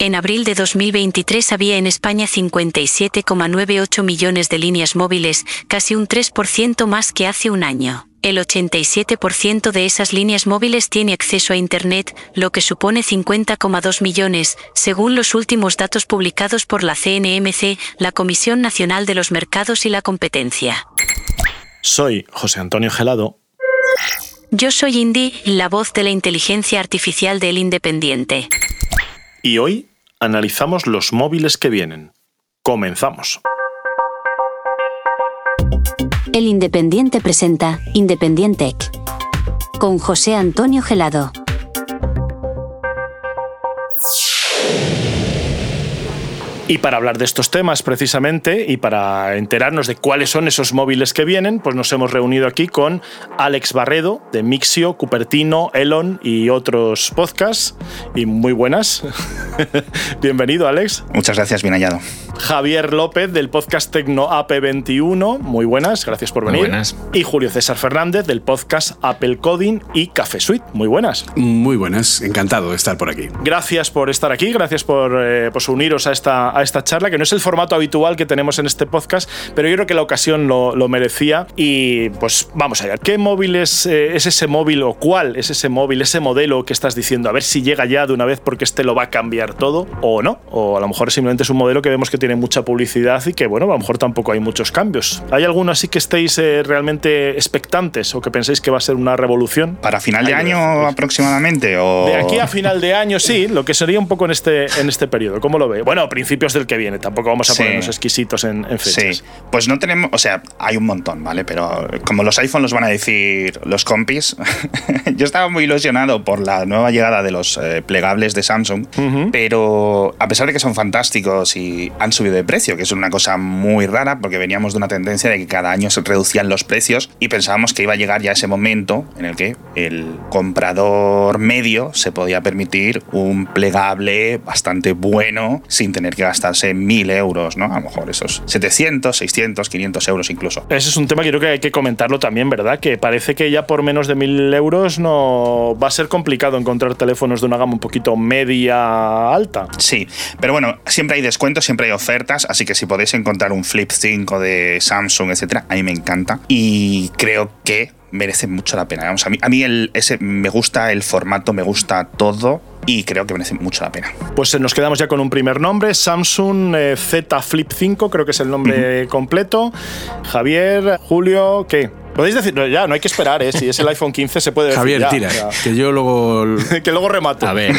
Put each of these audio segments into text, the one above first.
En abril de 2023 había en España 57,98 millones de líneas móviles, casi un 3% más que hace un año. El 87% de esas líneas móviles tiene acceso a Internet, lo que supone 50,2 millones, según los últimos datos publicados por la CNMC, la Comisión Nacional de los Mercados y la Competencia. Soy José Antonio Gelado. Yo soy Indy, la voz de la inteligencia artificial del Independiente. Y hoy analizamos los móviles que vienen. Comenzamos. El Independiente presenta Independiente con José Antonio Gelado. Y para hablar de estos temas precisamente y para enterarnos de cuáles son esos móviles que vienen, pues nos hemos reunido aquí con Alex Barredo de Mixio, Cupertino, Elon y otros podcasts. Y muy buenas. Bienvenido, Alex. Muchas gracias, bien hallado. Javier López del podcast Tecno AP21. Muy buenas, gracias por venir. Muy buenas. Y Julio César Fernández del podcast Apple Coding y Café Suite. Muy buenas. Muy buenas, encantado de estar por aquí. Gracias por estar aquí, gracias por eh, pues uniros a esta, a esta charla, que no es el formato habitual que tenemos en este podcast, pero yo creo que la ocasión lo, lo merecía. Y pues vamos allá. ¿Qué móvil es, eh, es ese móvil o cuál es ese móvil, ese modelo que estás diciendo? A ver si llega ya de una vez porque este lo va a cambiar todo o no. O a lo mejor simplemente es un modelo que vemos que tiene mucha publicidad y que, bueno, a lo mejor tampoco hay muchos cambios. ¿Hay alguno así que estéis eh, realmente expectantes o que penséis que va a ser una revolución? ¿Para final de año aproximadamente? O... De aquí a final de año, sí, lo que sería un poco en este, en este periodo. ¿Cómo lo ve? Bueno, a principios del que viene, tampoco vamos a Sí. ponernos exquisitos en, en fechas. Sí, pues no tenemos, o sea, hay un montón, ¿vale? Pero como los iPhone los van a decir los compis, yo estaba muy ilusionado por la nueva llegada de los eh, plegables de Samsung, pero a pesar de que son fantásticos y han subido de precio, que es una cosa muy rara porque veníamos de una tendencia de que cada año se reducían los precios y pensábamos que iba a llegar ya ese momento en el que el comprador medio se podía permitir un plegable bastante bueno sin tener que gastarse mil euros, ¿no? A lo mejor esos 700, 600, 500 euros incluso. Ese es un tema que creo que hay que comentarlo también, ¿verdad? Que parece que ya por menos de mil euros no va a ser complicado encontrar teléfonos de una gama un poquito media alta. Sí, pero bueno, siempre hay descuentos, siempre hay ofertas, así que si podéis encontrar un Flip 5 de Samsung, etcétera, a mí me encanta y creo que merece mucho la pena. Vamos, a mí, a mí el, ese, me gusta el formato, me gusta todo y creo que merece mucho la pena. Pues eh, nos quedamos ya con un primer nombre, Samsung eh, Z Flip 5, creo que es el nombre completo. Javier, Julio, ¿qué? Podéis decir, no, ya, no hay que esperar, ¿eh? Si es el iPhone 15 se puede decir Javier, ya, tira, ya. que yo luego... que luego remato. A ver,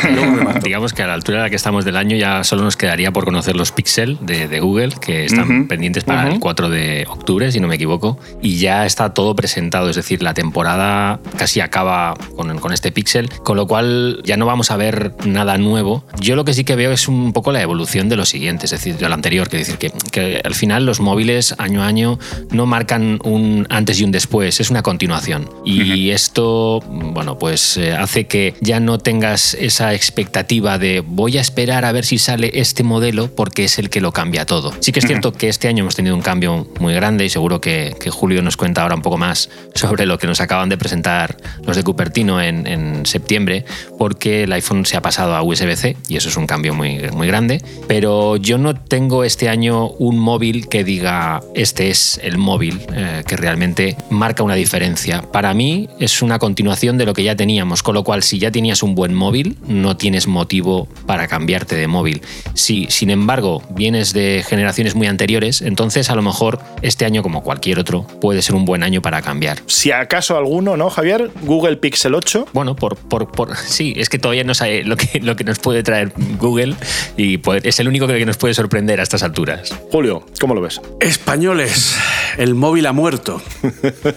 digamos que a la altura a la que estamos del año ya solo nos quedaría por conocer los Pixel de, de Google, que están pendientes para el 4 de octubre, si no me equivoco. Y ya está todo presentado, es decir, la temporada casi acaba con, con este Pixel, con lo cual ya no vamos a ver nada nuevo. Yo lo que sí que veo es un poco la evolución de lo siguiente, es decir, de lo anterior, que decir que, que al final los móviles año a año no marcan un antes y un después, es una continuación. Y esto, bueno, pues eh, hace que ya no tengas esa expectativa de voy a esperar a ver si sale este modelo porque es el que lo cambia todo. Sí que es cierto que este año hemos tenido un cambio muy grande y seguro que, que Julio nos cuenta ahora un poco más sobre lo que nos acaban de presentar los de Cupertino en, en septiembre, porque el iPhone se ha pasado a USB-C y eso es un cambio muy, muy grande. Pero yo no tengo este año un móvil que diga este es el móvil eh, que realmente marca una diferencia. Para mí es una continuación de lo que ya teníamos, con lo cual si ya tenías un buen móvil, no tienes motivo para cambiarte de móvil. Si, sin embargo, vienes de generaciones muy anteriores, entonces a lo mejor este año, como cualquier otro, puede ser un buen año para cambiar. Si acaso alguno, ¿no, Javier? Google Pixel 8. Bueno, por, por, por- sí, es que todavía no sabe lo que, lo que nos puede traer Google y puede- es el único que nos puede sorprender a estas alturas. Julio, ¿cómo lo ves? Españoles, el móvil ha muerto.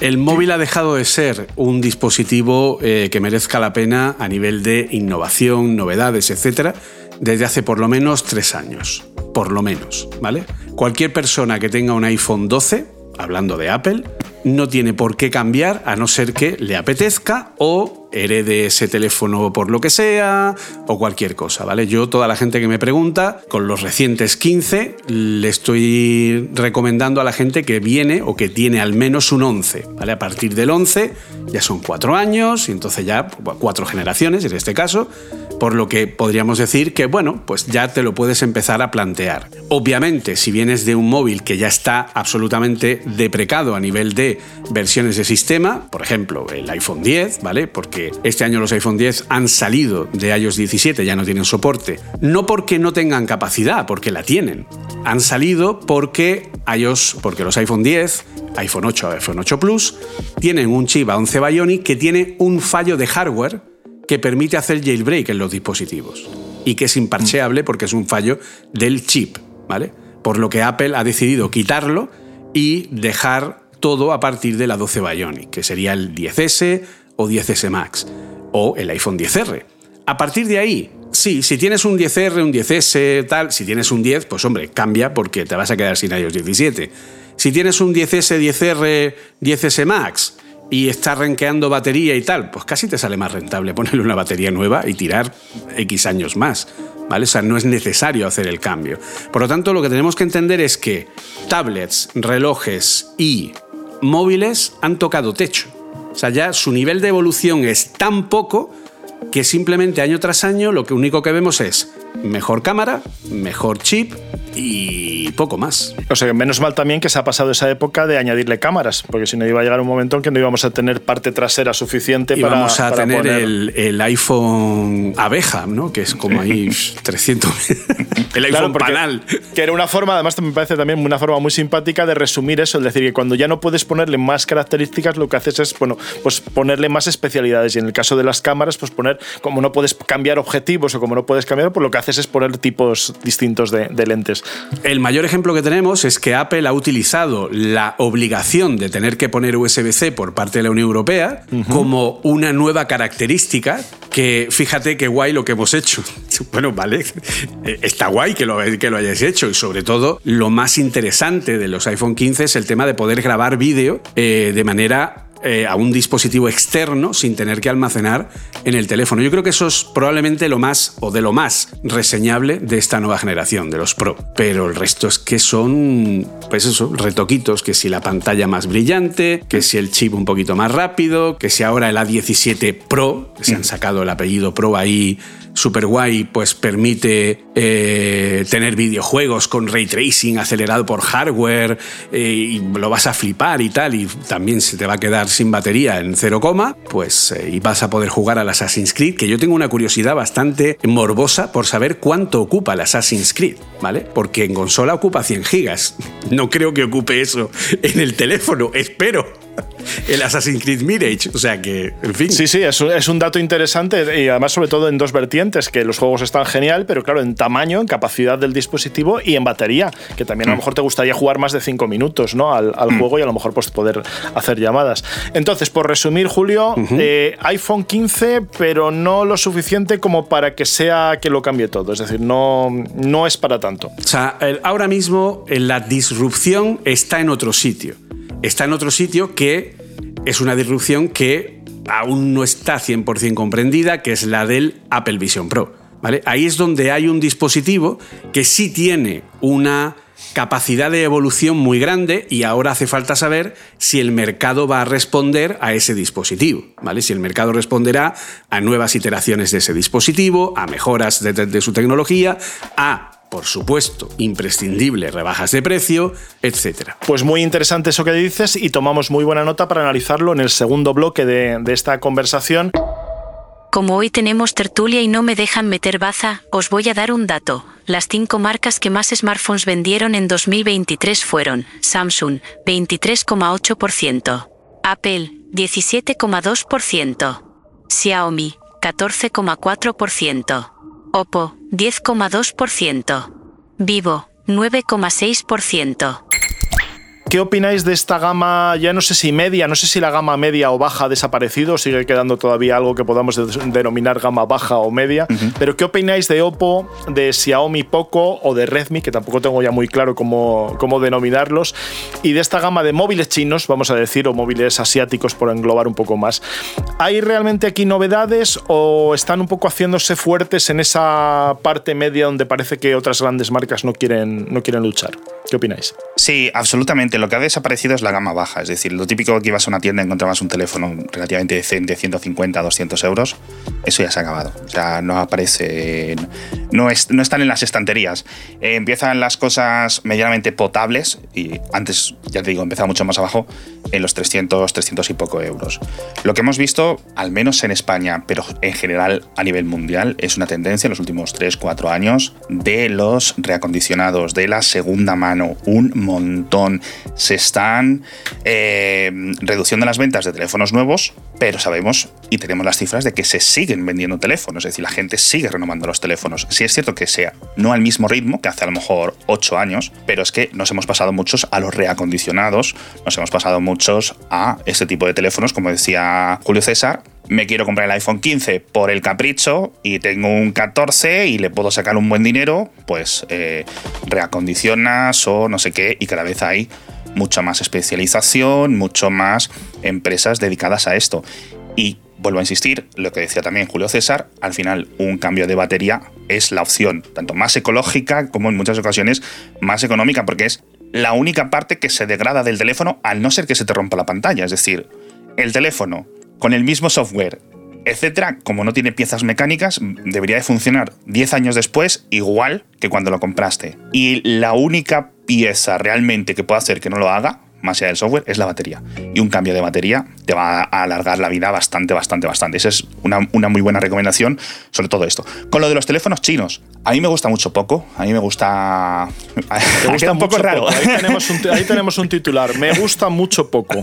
El móvil ha dejado de ser un dispositivo eh, que merezca la pena a nivel de innovación, novedades, etcétera, desde hace por lo menos tres años. Por lo menos, ¿vale? Cualquier persona que tenga un iPhone 12, hablando de Apple, no tiene por qué cambiar a no ser que le apetezca o herede ese teléfono por lo que sea o cualquier cosa, ¿vale? Yo, toda la gente que me pregunta, con los recientes 15, le estoy recomendando a la gente que viene o que tiene al menos un 11, ¿vale? A partir del 11 ya son cuatro años y entonces ya cuatro generaciones en este caso, por lo que podríamos decir que, bueno, pues ya te lo puedes empezar a plantear. Obviamente, si vienes de un móvil que ya está absolutamente deprecado a nivel de versiones de sistema, por ejemplo, el iPhone 10, ¿vale? Porque este año los iPhone 10 han salido de iOS 17, ya no tienen soporte. No porque no tengan capacidad, porque la tienen. Han salido porque iOS, porque los iPhone 10, iPhone 8, iPhone 8 Plus, tienen un chip A11 Bionic que tiene un fallo de hardware que permite hacer jailbreak en los dispositivos y que es imparcheable porque es un fallo del chip, ¿vale? Por lo que Apple ha decidido quitarlo y dejar todo a partir de la 12 Bionic, que sería el 10S o 10S Max o el iPhone 10R. A partir de ahí, sí, si tienes un 10R, un 10S, tal, si tienes un 10, pues hombre, cambia porque te vas a quedar sin iOS 17. Si tienes un 10S, 10R, 10S Max, y está renqueando batería y tal, pues casi te sale más rentable ponerle una batería nueva y tirar X años más. ¿Vale? O sea, no es necesario hacer el cambio. Por lo tanto, lo que tenemos que entender es que tablets, relojes y móviles han tocado techo. O sea, ya su nivel de evolución es tan poco que simplemente año tras año lo único que vemos es mejor cámara, mejor chip y poco más. O sea, menos mal también que se ha pasado esa época de añadirle cámaras, porque si no iba a llegar un momento en que no íbamos a tener parte trasera suficiente para. Vamos a tener el, iPhone abeja, ¿no? Que es como ahí 300. el iPhone panal. Que era una forma, además me parece también una forma muy simpática de resumir eso, es decir, que cuando ya no puedes ponerle más características, lo que haces es, bueno, pues ponerle más especialidades. Y en el caso de las cámaras, pues poner, como no puedes cambiar objetivos o como no puedes cambiar, pues lo que haces es poner tipos distintos de, lentes. El mayor ejemplo que tenemos es que Apple ha utilizado la obligación de tener que poner USB-C por parte de la Unión Europea como una nueva característica que fíjate qué guay lo que hemos hecho. Bueno, vale, eh, está guay que lo, que lo hayáis hecho y sobre todo lo más interesante de los iPhone 15 es el tema de poder grabar vídeo eh, de manera eh, a un dispositivo externo sin tener que almacenar en el teléfono. Yo creo que eso es probablemente lo más o de lo más reseñable de esta nueva generación, de los Pro. Pero el resto es que son, pues eso, retoquitos, que si la pantalla más brillante, que si el chip un poquito más rápido, que si ahora el A17 Pro, que se han sacado el apellido Pro ahí super guay, pues permite eh, tener videojuegos con ray tracing acelerado por hardware eh, y lo vas a flipar y tal, y también se te va a quedar sin batería en 0, pues eh, y vas a poder jugar al Assassin's Creed, que yo tengo una curiosidad bastante morbosa por saber cuánto ocupa el Assassin's Creed, ¿vale? Porque en consola ocupa 100 gigas. No creo que ocupe eso en el teléfono, espero el Assassin's Creed Mirage. O sea que, en fin. Sí, sí, es un, es un, dato interesante y además, sobre todo en dos vertientes: que los juegos están genial, pero claro, en tamaño, en capacidad del dispositivo y en batería, que también a lo mm. mejor te gustaría jugar más de 5 minutos ¿no? al, al mm. juego y a lo mejor pues, poder hacer llamadas. Entonces, por resumir, Julio, eh, iPhone 15, pero no lo suficiente como para que sea que lo cambie todo. Es decir, no, no es para tanto. O sea, ahora mismo la disrupción está en otro sitio está en otro sitio que es una disrupción que aún no está 100% comprendida, que es la del Apple Vision Pro. ¿vale? Ahí es donde hay un dispositivo que sí tiene una capacidad de evolución muy grande y ahora hace falta saber si el mercado va a responder a ese dispositivo, ¿vale? Si el mercado responderá a nuevas iteraciones de ese dispositivo, a mejoras de, de su tecnología, a por supuesto, imprescindible, rebajas de precio, etc. Pues muy interesante eso que dices y tomamos muy buena nota para analizarlo en el segundo bloque de, de esta conversación. Como hoy tenemos tertulia y no me dejan meter baza, os voy a dar un dato. Las cinco marcas que más smartphones vendieron en 2023 fueron Samsung, 23,8%, Apple, 17,2%, Xiaomi, 14,4%, Oppo, 10,2%. Vivo, 9,6%. ¿Qué opináis de esta gama, ya no sé si media, no sé si la gama media o baja ha desaparecido, sigue quedando todavía algo que podamos denominar gama baja o media, pero ¿qué opináis de Oppo, de Xiaomi Poco o de Redmi, que tampoco tengo ya muy claro cómo, cómo denominarlos, y de esta gama de móviles chinos, vamos a decir, o móviles asiáticos por englobar un poco más? ¿Hay realmente aquí novedades o están un poco haciéndose fuertes en esa parte media donde parece que otras grandes marcas no quieren, no quieren luchar? ¿Qué opináis? Sí, absolutamente. Lo que ha desaparecido es la gama baja. Es decir, lo típico que ibas a una tienda y encontrabas un teléfono relativamente decente, 150, 200 euros, eso ya se ha acabado. O sea, no aparece, no, no están en las estanterías. Eh, empiezan las cosas medianamente potables y antes, ya te digo, empezaba mucho más abajo, en los 300, 300 y poco euros. Lo que hemos visto, al menos en España, pero en general a nivel mundial, es una tendencia en los últimos 3, 4 años de los reacondicionados, de la segunda mano un montón. Se están eh, reduciendo las ventas de teléfonos nuevos, pero sabemos y tenemos las cifras de que se siguen vendiendo teléfonos, es decir, la gente sigue renovando los teléfonos. Sí es cierto que sea no al mismo ritmo que hace a lo mejor 8 años, pero es que nos hemos pasado muchos a los reacondicionados, nos hemos pasado muchos a este tipo de teléfonos, como decía Julio César, me quiero comprar el iPhone 15 por el capricho y tengo un 14 y le puedo sacar un buen dinero, pues eh, reacondicionas o no sé qué y cada vez hay mucha más especialización, mucho más empresas dedicadas a esto. Y vuelvo a insistir, lo que decía también Julio César, al final un cambio de batería es la opción tanto más ecológica como en muchas ocasiones más económica porque es la única parte que se degrada del teléfono al no ser que se te rompa la pantalla. Es decir, el teléfono con el mismo software, etcétera, como no tiene piezas mecánicas, debería de funcionar 10 años después igual que cuando lo compraste. Y la única pieza realmente que puede hacer que no lo haga más allá del software, es la batería. Y un cambio de batería te va a alargar la vida bastante, bastante, bastante. Esa es una, muy buena recomendación sobre todo esto. Con lo de los teléfonos chinos, a mí me gusta mucho poco. A mí me gusta. Me gusta un poco raro. Ahí, tenemos un, titular. Me gusta mucho poco.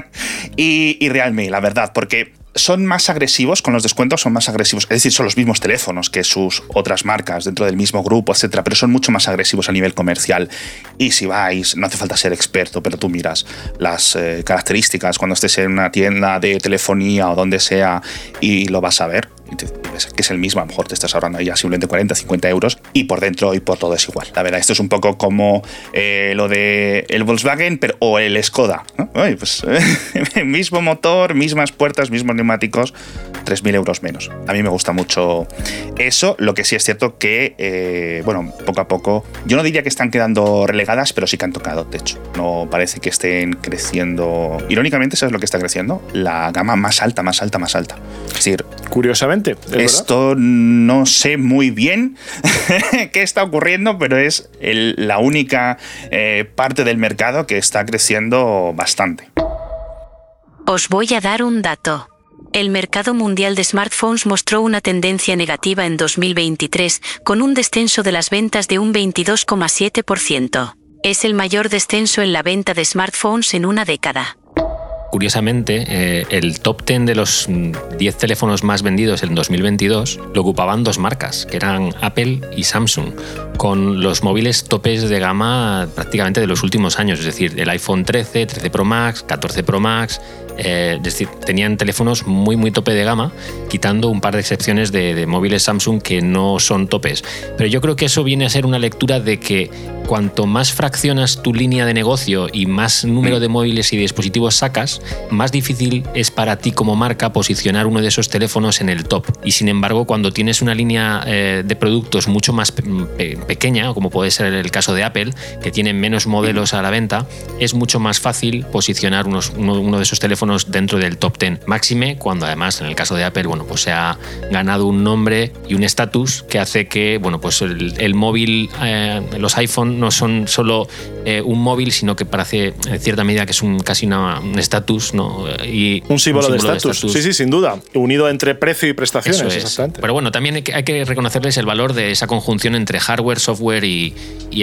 y, y Realme, la verdad, porque son más agresivos con los descuentos, son más agresivos, es decir, son los mismos teléfonos que sus otras marcas dentro del mismo grupo, etcétera, pero son mucho más agresivos a nivel comercial. Y si vais, no hace falta ser experto, pero tú miras las eh, características cuando estés en una tienda de telefonía o donde sea y lo vas a ver que es el mismo, a lo mejor te estás ahorrando ya simplemente 40, 50 euros y por dentro y por todo es igual. La verdad, esto es un poco como eh, lo de el Volkswagen o el Skoda. pues, mismo motor, mismas puertas, mismos neumáticos, 3.000 euros menos. A mí me gusta mucho eso. Lo que sí es cierto que, eh, bueno, poco a poco, yo no diría que están quedando relegadas, pero sí que han tocado techo. No parece que estén creciendo. Irónicamente, ¿sabes lo que está creciendo? La gama más alta, más alta, más alta. Es decir, curiosamente, esto no sé muy bien qué está ocurriendo, pero es la única eh, parte del mercado que está creciendo bastante. Os voy a dar un dato. El mercado mundial de smartphones mostró una tendencia negativa en 2023, con un descenso de las ventas de un 22,7%. Es el mayor descenso en la venta de smartphones en una década. Curiosamente, eh, el top 10 de los 10 teléfonos más vendidos en 2022 lo ocupaban dos marcas, que eran Apple y Samsung, con los móviles topes de gama prácticamente de los últimos años, es decir, el iPhone 13, 13 Pro Max, 14 Pro Max, eh, es decir, tenían teléfonos muy, muy tope de gama, quitando un par de excepciones de, móviles Samsung que no son topes. Pero yo creo que eso viene a ser una lectura de que cuanto más fraccionas tu línea de negocio y más número de móviles y dispositivos sacas, más difícil es para ti como marca posicionar uno de esos teléfonos en el top. Y sin embargo, cuando tienes una línea eh, de productos mucho más pequeña, como puede ser el caso de Apple, que tiene menos modelos a la venta, es mucho más fácil posicionar uno, de esos teléfonos dentro del top 10. Máxime, cuando además en el caso de Apple, bueno, pues se ha ganado un nombre y un estatus que hace que, bueno, pues el, móvil, eh, los iPhone no son solo eh, un móvil, sino que parece en cierta medida que es un, casi un estatus, ¿no? Y un símbolo, de estatus. Sí, sí, sin duda. Unido entre precio y prestaciones, exactamente. Pero bueno, también hay que, reconocerles el valor de esa conjunción entre hardware, software y,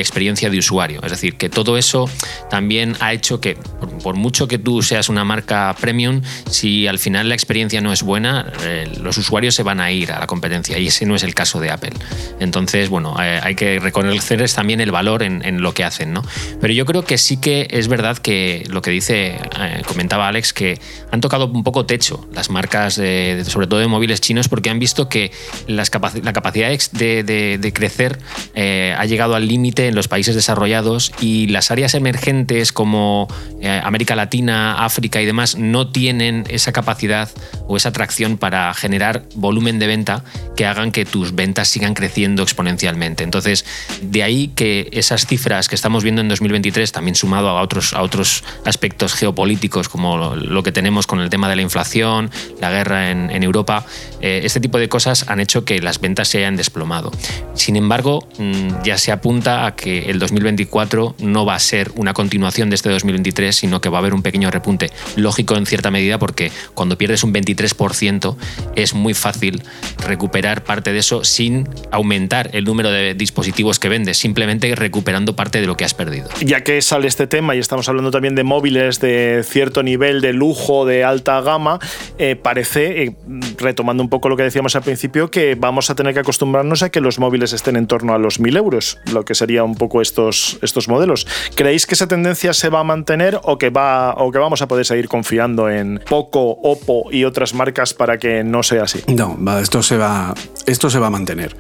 experiencia de usuario. Es decir, que todo eso también ha hecho que, por, mucho que tú seas una marca premium, si al final la experiencia no es buena, eh, los usuarios se van a ir a la competencia y ese no es el caso de Apple. Entonces, bueno, eh, hay que reconocerles también el valor en, lo que hacen, ¿no? Pero yo creo que sí que es verdad que lo que dice, eh, comentaba Alex, que han tocado un poco techo las marcas, sobre todo de móviles chinos, porque han visto que la capacidad de, crecer ha llegado al límite en los países desarrollados y las áreas emergentes como América Latina, África y demás no tienen esa capacidad o esa atracción para generar volumen de venta que hagan que tus ventas sigan creciendo exponencialmente. Entonces, de ahí que esas cifras que estamos viendo en 2023, también sumado a otros, a otros aspectos geopolíticos como lo que tenemos con el tema de la inflación, la guerra en, Europa, eh, este tipo de cosas han hecho que las ventas se hayan desplomado. Sin embargo, mm, ya se apunta a que el 2024 no va a ser una continuación de este 2023, sino que va a haber un pequeño repunte. Lógico en cierta medida porque cuando pierdes un 23% es muy fácil recuperar parte de eso sin aumentar el número de dispositivos que vendes, simplemente recuperando parte de lo que has perdido. Ya que sale este tema y estamos hablando también de móviles de cierto nivel de lujo, de alta gama, eh, parece, eh, retomando un poco lo que decíamos al principio, que vamos a tener que acostumbrarnos a que los móviles estén en torno a los 1000 euros, lo que sería un poco estos, estos modelos. ¿Creéis que esa tendencia se va a mantener o que, va, o que vamos a poder seguir confiando en Poco, Oppo y otras marcas para que no sea así? No, esto se va, esto se va a mantener.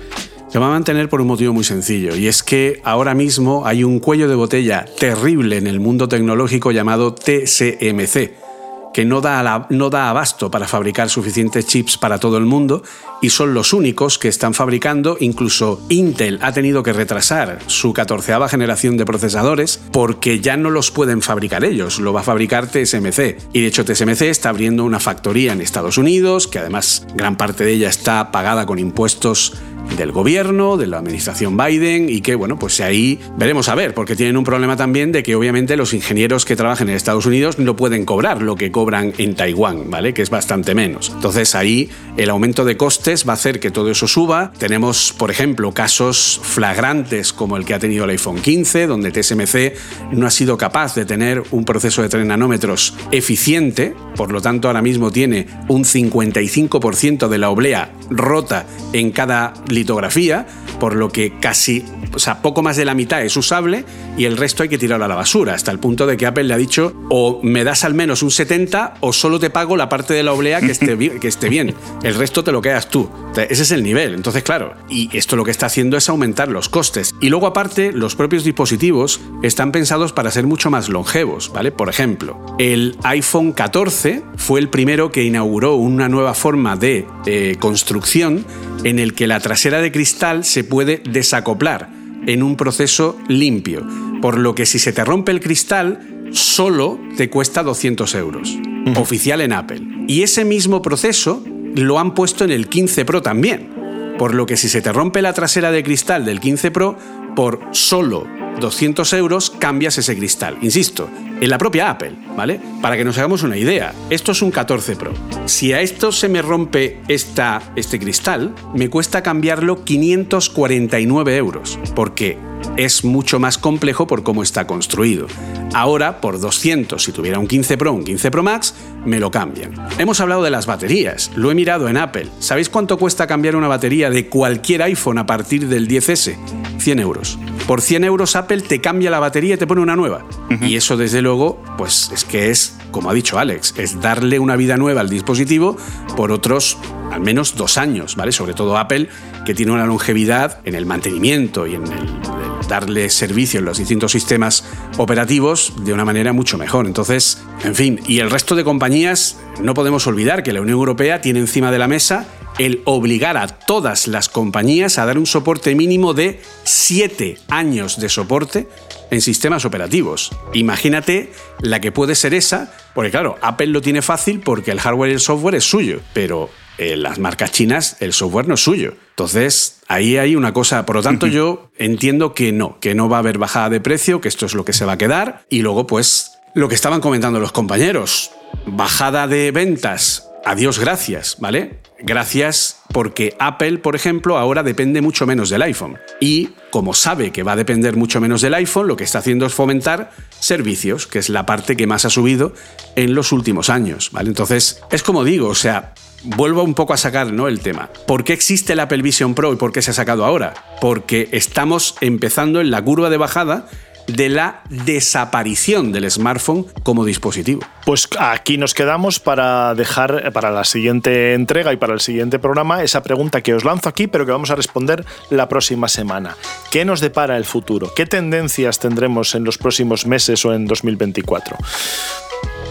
Se va a mantener por un motivo muy sencillo, y es que ahora mismo hay un cuello de botella terrible en el mundo tecnológico llamado TSMC que no da, no da abasto para fabricar suficientes chips para todo el mundo y son los únicos que están fabricando, incluso Intel ha tenido que retrasar su catorceava generación de procesadores porque ya no los pueden fabricar ellos, lo va a fabricar TSMC. Y de hecho TSMC está abriendo una factoría en Estados Unidos, que además gran parte de ella está pagada con impuestos del gobierno, de la administración Biden y que, bueno, pues ahí veremos a ver, porque tienen un problema también de que obviamente los ingenieros que trabajan en Estados Unidos no pueden cobrar lo que cobran en Taiwán, ¿vale? Que es bastante menos. Entonces ahí el aumento de costes va a hacer que todo eso suba. Tenemos, por ejemplo, casos flagrantes como el que ha tenido el iPhone 15, donde TSMC no ha sido capaz de tener un proceso de 3 nanómetros eficiente, por lo tanto ahora mismo tiene un 55% de la oblea rota en cada litografía, por lo que casi, o sea, poco más de la mitad es usable y el resto hay que tirarlo a la basura, hasta el punto de que Apple le ha dicho o me das al menos un 70 o solo te pago la parte de la oblea que esté, que esté bien, el resto te lo quedas tú. Ese es el nivel, entonces claro, y esto lo que está haciendo es aumentar los costes. Y luego aparte, los propios dispositivos están pensados para ser mucho más longevos, ¿vale? Por ejemplo, el iPhone 14 fue el primero que inauguró una nueva forma de eh, construcción en el que la trasera de cristal se puede desacoplar en un proceso limpio, por lo que si se te rompe el cristal, solo te cuesta 200 euros, oficial en Apple. Y ese mismo proceso lo han puesto en el 15 Pro también, por lo que si se te rompe la trasera de cristal del 15 Pro, por solo 200 euros cambias ese cristal. Insisto, en la propia Apple, ¿vale? Para que nos hagamos una idea, esto es un 14 Pro. Si a esto se me rompe esta, este cristal, me cuesta cambiarlo 549 euros, porque es mucho más complejo por cómo está construido. Ahora, por 200, si tuviera un 15 Pro, un 15 Pro Max, me lo cambian. Hemos hablado de las baterías, lo he mirado en Apple. ¿Sabéis cuánto cuesta cambiar una batería de cualquier iPhone a partir del 10S? 100 euros. Por 100 euros Apple te cambia la batería y te pone una nueva. Y eso desde luego, pues es que es, como ha dicho Alex, es darle una vida nueva al dispositivo por otros al menos dos años, ¿vale? Sobre todo Apple, que tiene una longevidad en el mantenimiento y en el, darle servicio en los distintos sistemas operativos de una manera mucho mejor. Entonces, en fin, y el resto de compañías, no podemos olvidar que la Unión Europea tiene encima de la mesa el obligar a todas las compañías a dar un soporte mínimo de 7 años de soporte en sistemas operativos. Imagínate la que puede ser esa, porque claro, Apple lo tiene fácil porque el hardware y el software es suyo, pero en las marcas chinas el software no es suyo. Entonces, ahí hay una cosa, por lo tanto yo entiendo que no, que no va a haber bajada de precio, que esto es lo que se va a quedar, y luego pues lo que estaban comentando los compañeros, bajada de ventas adiós gracias, ¿vale? Gracias porque Apple, por ejemplo, ahora depende mucho menos del iPhone. Y como sabe que va a depender mucho menos del iPhone, lo que está haciendo es fomentar servicios, que es la parte que más ha subido en los últimos años, ¿vale? Entonces, es como digo, o sea, vuelvo un poco a sacar ¿no? el tema. ¿Por qué existe el Apple Vision Pro y por qué se ha sacado ahora? Porque estamos empezando en la curva de bajada de la desaparición del smartphone como dispositivo. Pues aquí nos quedamos para dejar eh, para la siguiente entrega y para el siguiente programa esa pregunta que os lanzo aquí, pero que vamos a responder la próxima semana. ¿Qué nos depara el futuro? ¿Qué tendencias tendremos en los próximos meses o en 2024?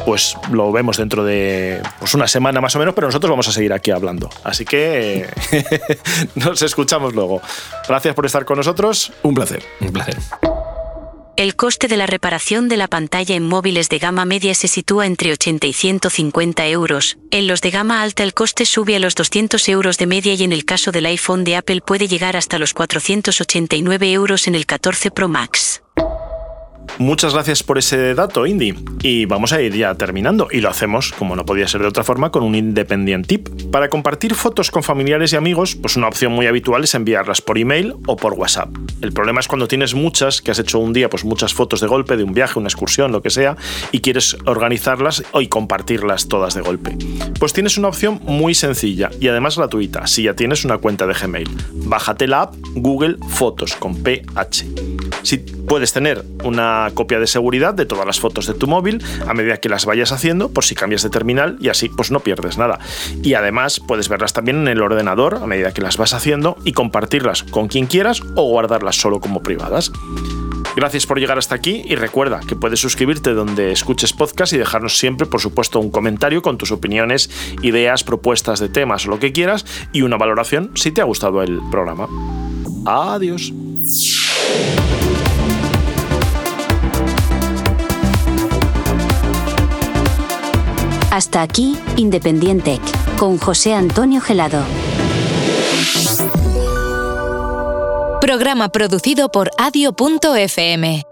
Pues lo vemos dentro de pues una semana más o menos, pero nosotros vamos a seguir aquí hablando. Así que nos escuchamos luego. Gracias por estar con nosotros. Un placer. Un placer. El coste de la reparación de la pantalla en móviles de gama media se sitúa entre 80 y 150 euros. En los de gama alta el coste sube a los 200 euros de media y en el caso del iPhone de Apple puede llegar hasta los 489 euros en el 14 Pro Max. Muchas gracias por ese dato, Indy. Y vamos a ir ya terminando. Y lo hacemos, como no podía ser de otra forma, con un Independent Tip. Para compartir fotos con familiares y amigos, pues una opción muy habitual es enviarlas por email o por WhatsApp. El problema es cuando tienes muchas, que has hecho un día pues muchas fotos de golpe, de un viaje, una excursión, lo que sea, y quieres organizarlas y compartirlas todas de golpe. Pues tienes una opción muy sencilla y además gratuita, si ya tienes una cuenta de Gmail. Bájate la app Google Fotos con PH. Si puedes tener una copia de seguridad de todas las fotos de tu móvil a medida que las vayas haciendo, por si cambias de terminal y así pues no pierdes nada. Y además puedes verlas también en el ordenador a medida que las vas haciendo y compartirlas con quien quieras o guardarlas solo como privadas. Gracias por llegar hasta aquí y recuerda que puedes suscribirte donde escuches podcast y dejarnos siempre, por supuesto, un comentario con tus opiniones, ideas, propuestas de temas o lo que quieras y una valoración si te ha gustado el programa. Adiós. Hasta aquí, Independiente, con José Antonio Gelado. Programa producido por adio.fm.